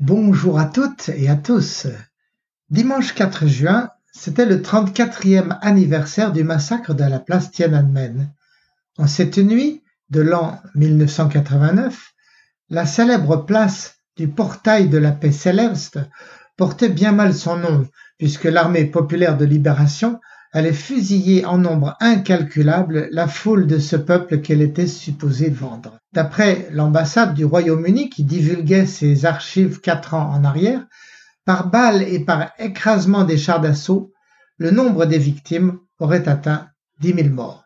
Bonjour à toutes et à tous. Dimanche 4 juin, c'était le 34e anniversaire du massacre de la place Tiananmen. En cette nuit de l'an 1989, la célèbre place du portail de la paix céleste portait bien mal son nom, puisque l'armée populaire de libération allait fusiller en nombre incalculable la foule de ce peuple qu'elle était supposée vendre. D'après l'ambassade du Royaume-Uni qui divulguait ses archives quatre ans en arrière, par balles et par écrasement des chars d'assaut, le nombre des victimes aurait atteint 10 000 morts.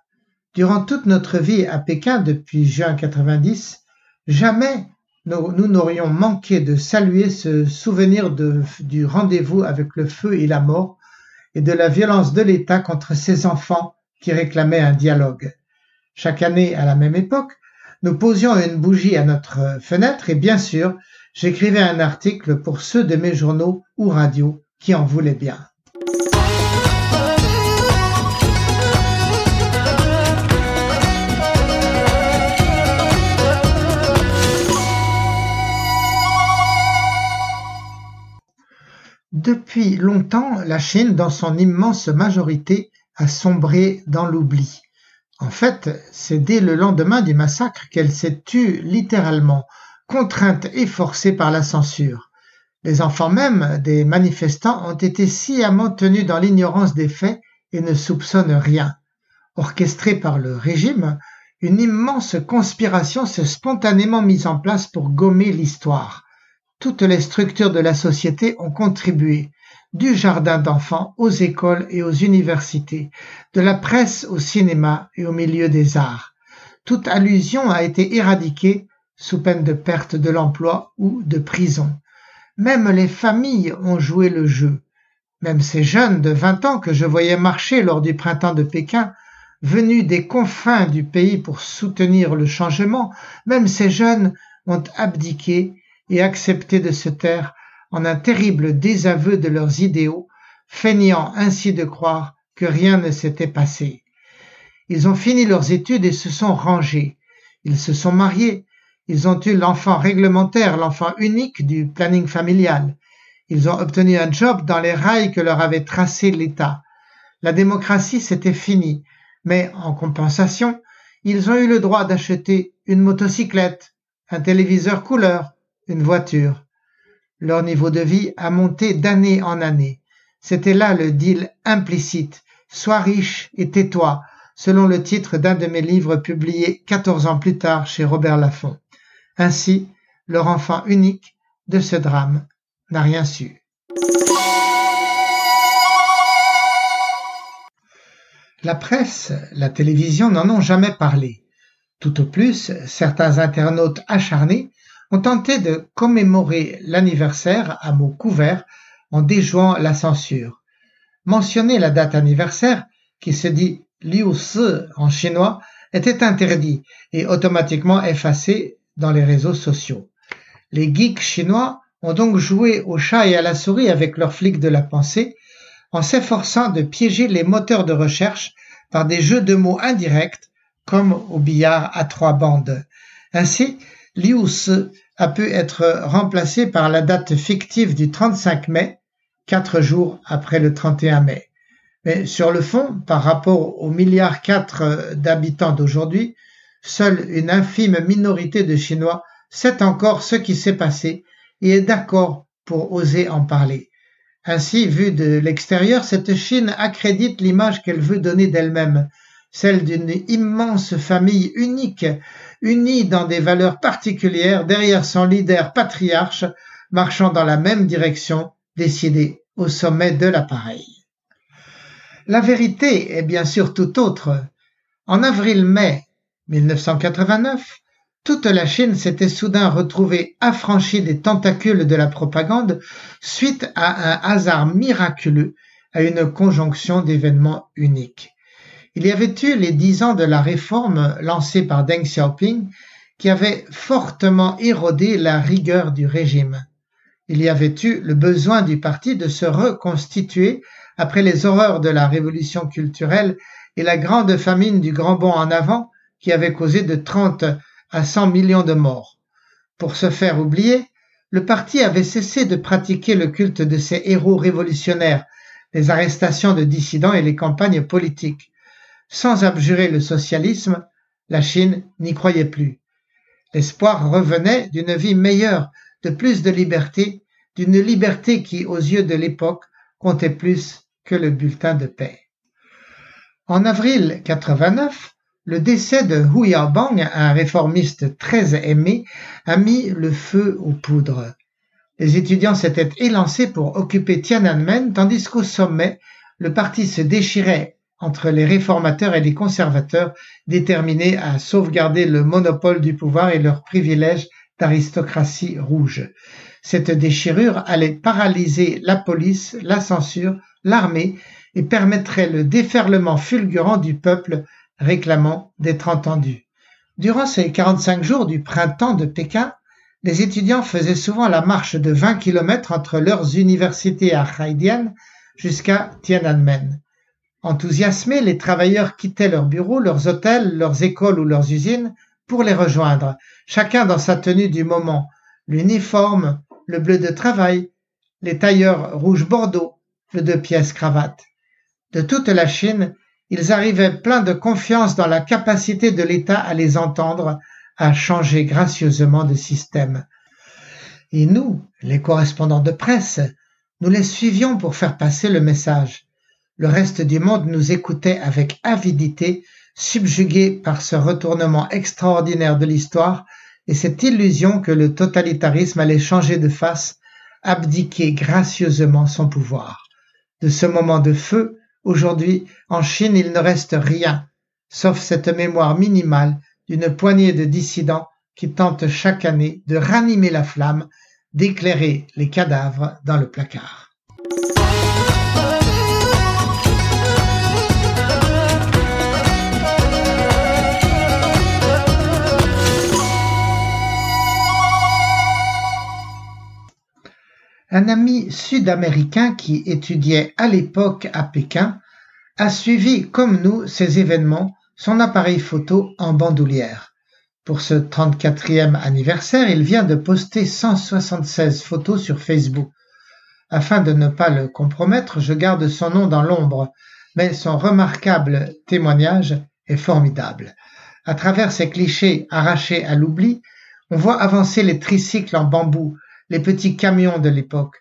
Durant toute notre vie à Pékin depuis juin 90, jamais nous n'aurions manqué de saluer ce souvenir du rendez-vous avec le feu et la mort et de la violence de l'État contre ses enfants qui réclamaient un dialogue. Chaque année, à la même époque, nous posions une bougie à notre fenêtre et bien sûr, j'écrivais un article pour ceux de mes journaux ou radios qui en voulaient bien. Depuis longtemps, la Chine, dans son immense majorité, a sombré dans l'oubli. En fait, c'est dès le lendemain du massacre qu'elle s'est tue littéralement, contrainte et forcée par la censure. Les enfants même des manifestants ont été sciemment tenus dans l'ignorance des faits et ne soupçonnent rien. Orchestrée par le régime, une immense conspiration s'est spontanément mise en place pour gommer l'histoire. Toutes les structures de la société ont contribué, du jardin d'enfants aux écoles et aux universités, de la presse au cinéma et au milieu des arts. Toute allusion a été éradiquée sous peine de perte de l'emploi ou de prison. Même les familles ont joué le jeu. Même ces jeunes de 20 ans que je voyais marcher lors du printemps de Pékin, venus des confins du pays pour soutenir le changement, même ces jeunes ont abdiqué et accepté de se taire en un terrible désaveu de leurs idéaux, feignant ainsi de croire que rien ne s'était passé. Ils ont fini leurs études et se sont rangés. Ils se sont mariés. Ils ont eu l'enfant réglementaire, l'enfant unique du planning familial. Ils ont obtenu un job dans les rails que leur avait tracé l'État. La démocratie, c'était fini. Mais en compensation, ils ont eu le droit d'acheter une motocyclette, un téléviseur couleur, une voiture. Leur niveau de vie a monté d'année en année. C'était là le deal implicite. Sois riche et tais-toi, selon le titre d'un de mes livres publiés 14 ans plus tard chez Robert Laffont. Ainsi, leur enfant unique de ce drame n'a rien su. La presse, la télévision n'en ont jamais parlé. Tout au plus, certains internautes acharnés ont tenté de commémorer l'anniversaire à mots couverts en déjouant la censure. Mentionner la date anniversaire, qui se dit Liu Si en chinois, était interdit et automatiquement effacé dans les réseaux sociaux. Les geeks chinois ont donc joué au chat et à la souris avec leurs flics de la pensée en s'efforçant de piéger les moteurs de recherche par des jeux de mots indirects comme au billard à trois bandes. Ainsi, Lius a pu être remplacé par la date fictive du 35 mai, quatre jours après le 31 mai. Mais sur le fond, par rapport aux milliards quatre d'habitants d'aujourd'hui, seule une infime minorité de Chinois sait encore ce qui s'est passé et est d'accord pour oser en parler. Ainsi, vue de l'extérieur, cette Chine accrédite l'image qu'elle veut donner d'elle-même, celle d'une immense famille unique, unie dans des valeurs particulières derrière son leader patriarche, marchant dans la même direction, décidé au sommet de l'appareil. La vérité est bien sûr tout autre. En avril-mai 1989, toute la Chine s'était soudain retrouvée affranchie des tentacules de la propagande suite à un hasard miraculeux, à une conjonction d'événements uniques. Il y avait eu les dix ans de la réforme lancée par Deng Xiaoping qui avait fortement érodé la rigueur du régime. Il y avait eu le besoin du parti de se reconstituer après les horreurs de la révolution culturelle et la grande famine du grand bond en avant qui avait causé de 30 à 100 millions de morts. Pour se faire oublier, le parti avait cessé de pratiquer le culte de ses héros révolutionnaires, les arrestations de dissidents et les campagnes politiques. Sans abjurer le socialisme, la Chine n'y croyait plus. L'espoir revenait d'une vie meilleure, de plus de liberté, d'une liberté qui, aux yeux de l'époque, comptait plus que le bulletin de paix. En avril 89, le décès de Hu Yaobang, un réformiste très aimé, a mis le feu aux poudres. Les étudiants s'étaient élancés pour occuper Tiananmen, tandis qu'au sommet, le parti se déchirait entre les réformateurs et les conservateurs, déterminés à sauvegarder le monopole du pouvoir et leurs privilèges d'aristocratie rouge. Cette déchirure allait paralyser la police, la censure, l'armée et permettrait le déferlement fulgurant du peuple réclamant d'être entendu. Durant ces 45 jours du printemps de Pékin, les étudiants faisaient souvent la marche de 20 km entre leurs universités à Haidian jusqu'à Tiananmen. Enthousiasmés, les travailleurs quittaient leurs bureaux, leurs hôtels, leurs écoles ou leurs usines pour les rejoindre, chacun dans sa tenue du moment, l'uniforme, le bleu de travail, les tailleurs rouge bordeaux, le deux pièces cravate. De toute la Chine, ils arrivaient pleins de confiance dans la capacité de l'État à les entendre, à changer gracieusement de système. Et nous, les correspondants de presse, nous les suivions pour faire passer le message. Le reste du monde nous écoutait avec avidité, subjugué par ce retournement extraordinaire de l'histoire et cette illusion que le totalitarisme allait changer de face, abdiquer gracieusement son pouvoir. De ce moment de feu, Aujourd'hui, en Chine, il ne reste rien, sauf cette mémoire minimale d'une poignée de dissidents qui tentent chaque année de ranimer la flamme, d'éclairer les cadavres dans le placard. Un ami sud-américain qui étudiait à l'époque à Pékin a suivi comme nous ces événements son appareil photo en bandoulière. Pour ce 34e anniversaire, il vient de poster 176 photos sur Facebook. Afin de ne pas le compromettre, je garde son nom dans l'ombre, mais son remarquable témoignage est formidable. À travers ces clichés arrachés à l'oubli, on voit avancer les tricycles en bambou, les petits camions de l'époque.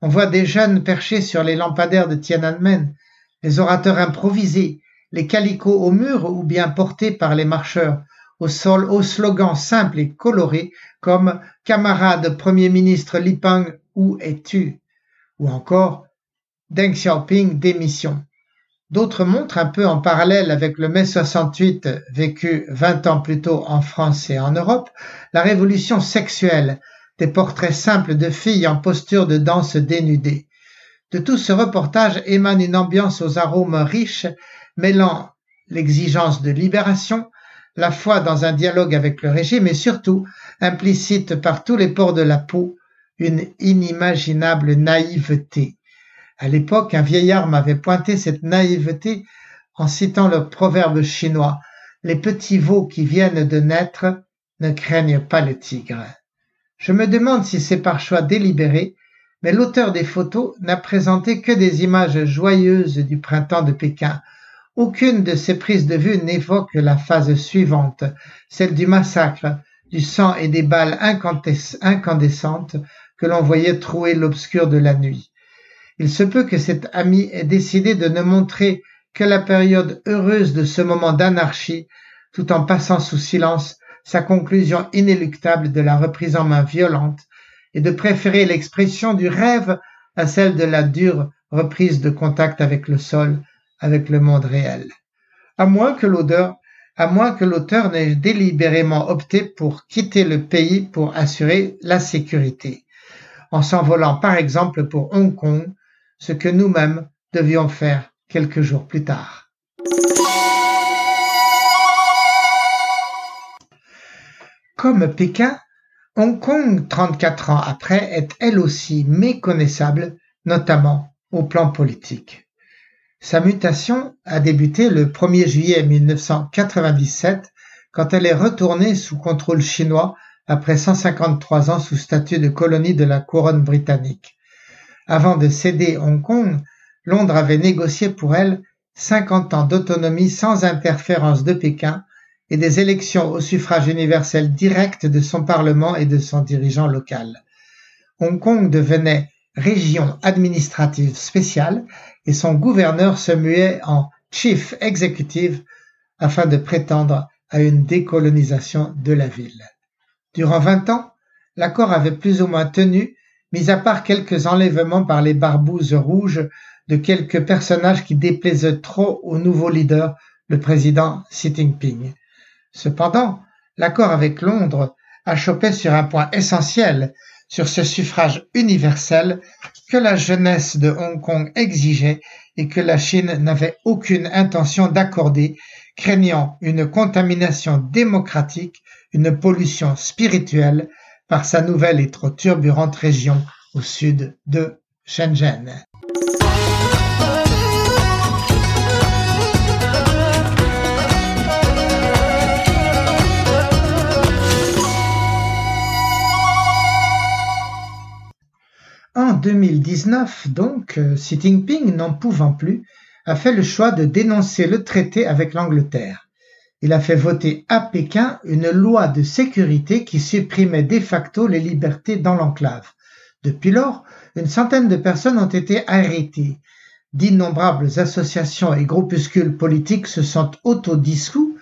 On voit des jeunes perchés sur les lampadaires de Tiananmen, les orateurs improvisés, les calicots au mur ou bien portés par les marcheurs, au sol, aux slogans simples et colorés comme Camarade Premier ministre Li Peng, où es-tu? Ou encore Deng Xiaoping démission. D'autres montrent un peu en parallèle avec le mai 68 vécu 20 ans plus tôt en France et en Europe, la révolution sexuelle des portraits simples de filles en posture de danse dénudée. De tout ce reportage émane une ambiance aux arômes riches, mêlant l'exigence de libération, la foi dans un dialogue avec le régime et surtout, implicite par tous les pores de la peau, une inimaginable naïveté. À l'époque, un vieillard m'avait pointé cette naïveté en citant le proverbe chinois Les petits veaux qui viennent de naître ne craignent pas le tigre. Je me demande si c'est par choix délibéré, mais l'auteur des photos n'a présenté que des images joyeuses du printemps de Pékin. Aucune de ces prises de vue n'évoque la phase suivante, celle du massacre, du sang et des balles incandescentes que l'on voyait trouer l'obscur de la nuit. Il se peut que cet ami ait décidé de ne montrer que la période heureuse de ce moment d'anarchie, tout en passant sous silence sa conclusion inéluctable de la reprise en main violente et de préférer l'expression du rêve à celle de la dure reprise de contact avec le sol, avec le monde réel. À moins que à moins que l'auteur n'ait délibérément opté pour quitter le pays pour assurer la sécurité, en s'envolant par exemple pour Hong Kong, ce que nous-mêmes devions faire quelques jours plus tard. Comme Pékin, Hong Kong, 34 ans après, est elle aussi méconnaissable, notamment au plan politique. Sa mutation a débuté le 1er juillet 1997 quand elle est retournée sous contrôle chinois après 153 ans sous statut de colonie de la couronne britannique. Avant de céder Hong Kong, Londres avait négocié pour elle 50 ans d'autonomie sans interférence de Pékin et des élections au suffrage universel direct de son Parlement et de son dirigeant local. Hong Kong devenait région administrative spéciale et son gouverneur se muait en chief executive afin de prétendre à une décolonisation de la ville. Durant vingt ans, l'accord avait plus ou moins tenu, mis à part quelques enlèvements par les barbouzes rouges de quelques personnages qui déplaisaient trop au nouveau leader, le président Xi Jinping. Cependant, l'accord avec Londres achoppait sur un point essentiel, sur ce suffrage universel que la jeunesse de Hong Kong exigeait et que la Chine n'avait aucune intention d'accorder, craignant une contamination démocratique, une pollution spirituelle par sa nouvelle et trop turbulente région au sud de Shenzhen. 2019 donc, euh, Xi Jinping, n'en pouvant plus, a fait le choix de dénoncer le traité avec l'Angleterre. Il a fait voter à Pékin une loi de sécurité qui supprimait de facto les libertés dans l'enclave. Depuis lors, une centaine de personnes ont été arrêtées. D'innombrables associations et groupuscules politiques se sont autodissous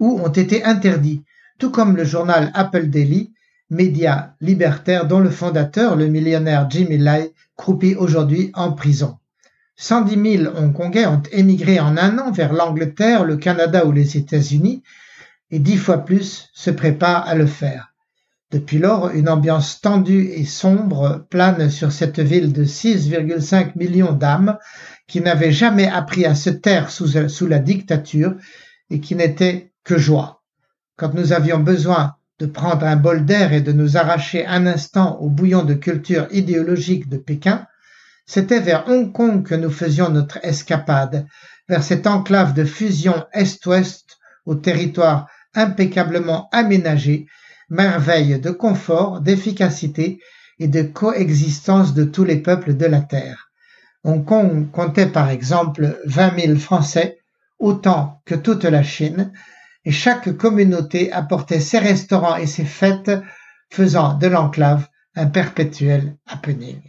ou ont été interdits, tout comme le journal Apple Daily, média libertaire dont le fondateur, le millionnaire Jimmy Lai, croupit aujourd'hui en prison. 110 000 Hongkongais ont émigré en un an vers l'Angleterre, le Canada ou les États-Unis, et dix fois plus se préparent à le faire. Depuis lors, une ambiance tendue et sombre plane sur cette ville de 6,5 millions d'âmes qui n'avait jamais appris à se taire sous, sous la dictature et qui n'était que joie. Quand nous avions besoin de prendre un bol d'air et de nous arracher un instant au bouillon de culture idéologique de Pékin, c'était vers Hong Kong que nous faisions notre escapade, vers cette enclave de fusion Est-Ouest au territoire impeccablement aménagé, merveille de confort, d'efficacité et de coexistence de tous les peuples de la Terre. Hong Kong comptait par exemple 20 000 Français, autant que toute la Chine, et chaque communauté apportait ses restaurants et ses fêtes, faisant de l'enclave un perpétuel happening.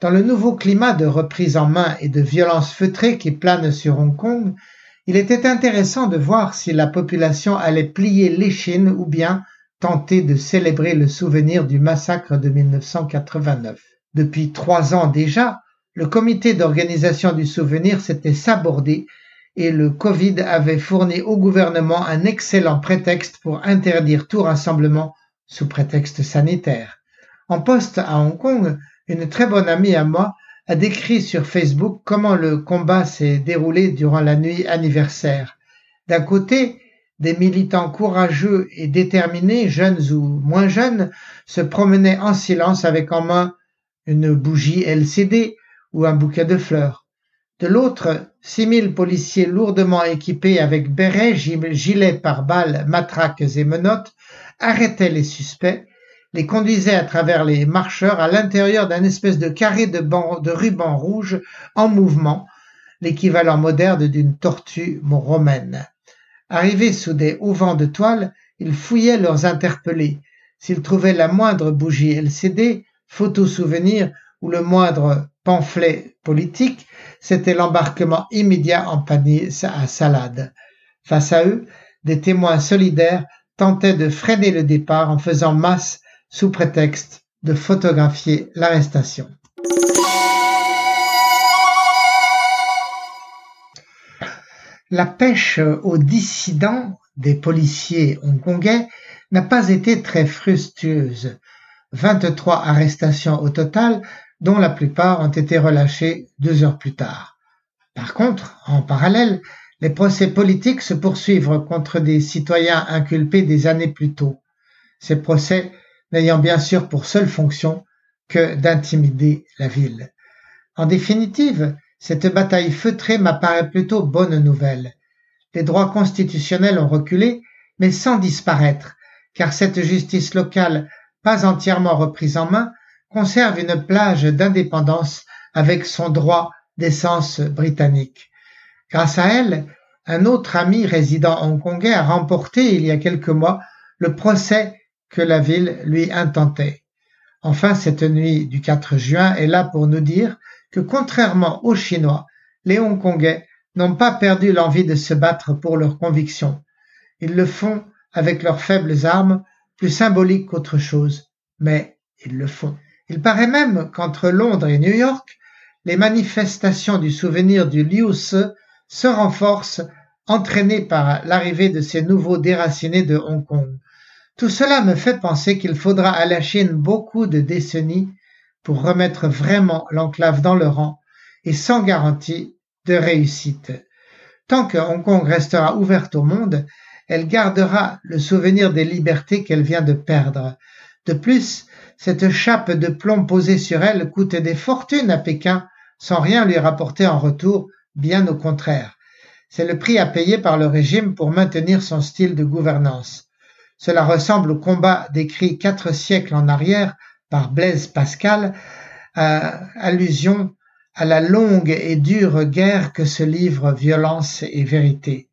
Dans le nouveau climat de reprise en main et de violence feutrée qui plane sur Hong Kong, il était intéressant de voir si la population allait plier l'échine ou bien tenter de célébrer le souvenir du massacre de 1989. Depuis trois ans déjà, le comité d'organisation du souvenir s'était sabordé et le Covid avait fourni au gouvernement un excellent prétexte pour interdire tout rassemblement sous prétexte sanitaire. En poste à Hong Kong, une très bonne amie à moi a décrit sur Facebook comment le combat s'est déroulé durant la nuit anniversaire. D'un côté, des militants courageux et déterminés, jeunes ou moins jeunes, se promenaient en silence avec en main une bougie LCD ou un bouquet de fleurs. De l'autre, six mille policiers lourdement équipés avec bérets, gilets pare-balles, matraques et menottes arrêtaient les suspects, les conduisaient à travers les marcheurs à l'intérieur d'un espèce de carré de, de ruban rouge en mouvement, l'équivalent moderne d'une tortue romaine. Arrivés sous des auvents de toile, ils fouillaient leurs interpellés. S'ils trouvaient la moindre bougie LCD, photo souvenir ou le moindre pamphlet politique, c'était l'embarquement immédiat en panier à salade. Face à eux, des témoins solidaires tentaient de freiner le départ en faisant masse sous prétexte de photographier l'arrestation. La pêche aux dissidents des policiers hongkongais n'a pas été très fructueuse. 23 arrestations au total dont la plupart ont été relâchés deux heures plus tard. Par contre, en parallèle, les procès politiques se poursuivent contre des citoyens inculpés des années plus tôt. ces procès n'ayant bien sûr pour seule fonction que d'intimider la ville. En définitive, cette bataille feutrée m'apparaît plutôt bonne nouvelle. Les droits constitutionnels ont reculé, mais sans disparaître, car cette justice locale, pas entièrement reprise en main, conserve une plage d'indépendance avec son droit d'essence britannique. Grâce à elle, un autre ami résident hongkongais a remporté il y a quelques mois le procès que la ville lui intentait. Enfin, cette nuit du 4 juin est là pour nous dire que contrairement aux Chinois, les Hongkongais n'ont pas perdu l'envie de se battre pour leurs convictions. Ils le font avec leurs faibles armes, plus symboliques qu'autre chose, mais ils le font. Il paraît même qu'entre Londres et New York, les manifestations du souvenir du Liu Se se renforcent, entraînées par l'arrivée de ces nouveaux déracinés de Hong Kong. Tout cela me fait penser qu'il faudra à la Chine beaucoup de décennies pour remettre vraiment l'enclave dans le rang et sans garantie de réussite. Tant que Hong Kong restera ouverte au monde, elle gardera le souvenir des libertés qu'elle vient de perdre. De plus, cette chape de plomb posée sur elle coûte des fortunes à Pékin sans rien lui rapporter en retour, bien au contraire. C'est le prix à payer par le régime pour maintenir son style de gouvernance. Cela ressemble au combat décrit quatre siècles en arrière par Blaise Pascal, allusion à la longue et dure guerre que se livrent violence et vérité.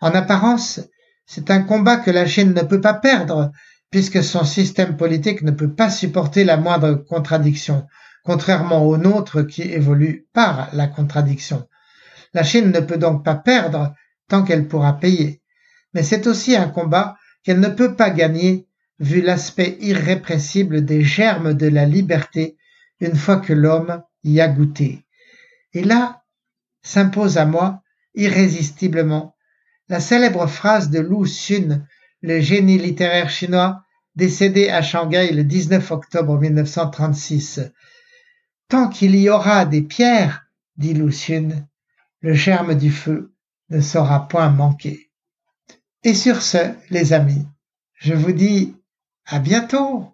En apparence, c'est un combat que la Chine ne peut pas perdre, puisque son système politique ne peut pas supporter la moindre contradiction, contrairement au nôtre qui évolue par la contradiction. La Chine ne peut donc pas perdre tant qu'elle pourra payer. Mais c'est aussi un combat qu'elle ne peut pas gagner vu l'aspect irrépressible des germes de la liberté une fois que l'homme y a goûté. Et là s'impose à moi irrésistiblement la célèbre phrase de Lu Xun, le génie littéraire chinois décédé à Shanghai le 19 octobre 1936. Tant qu'il y aura des pierres, dit Lu Xun, le germe du feu ne saura point manquer. Et sur ce, les amis, je vous dis à bientôt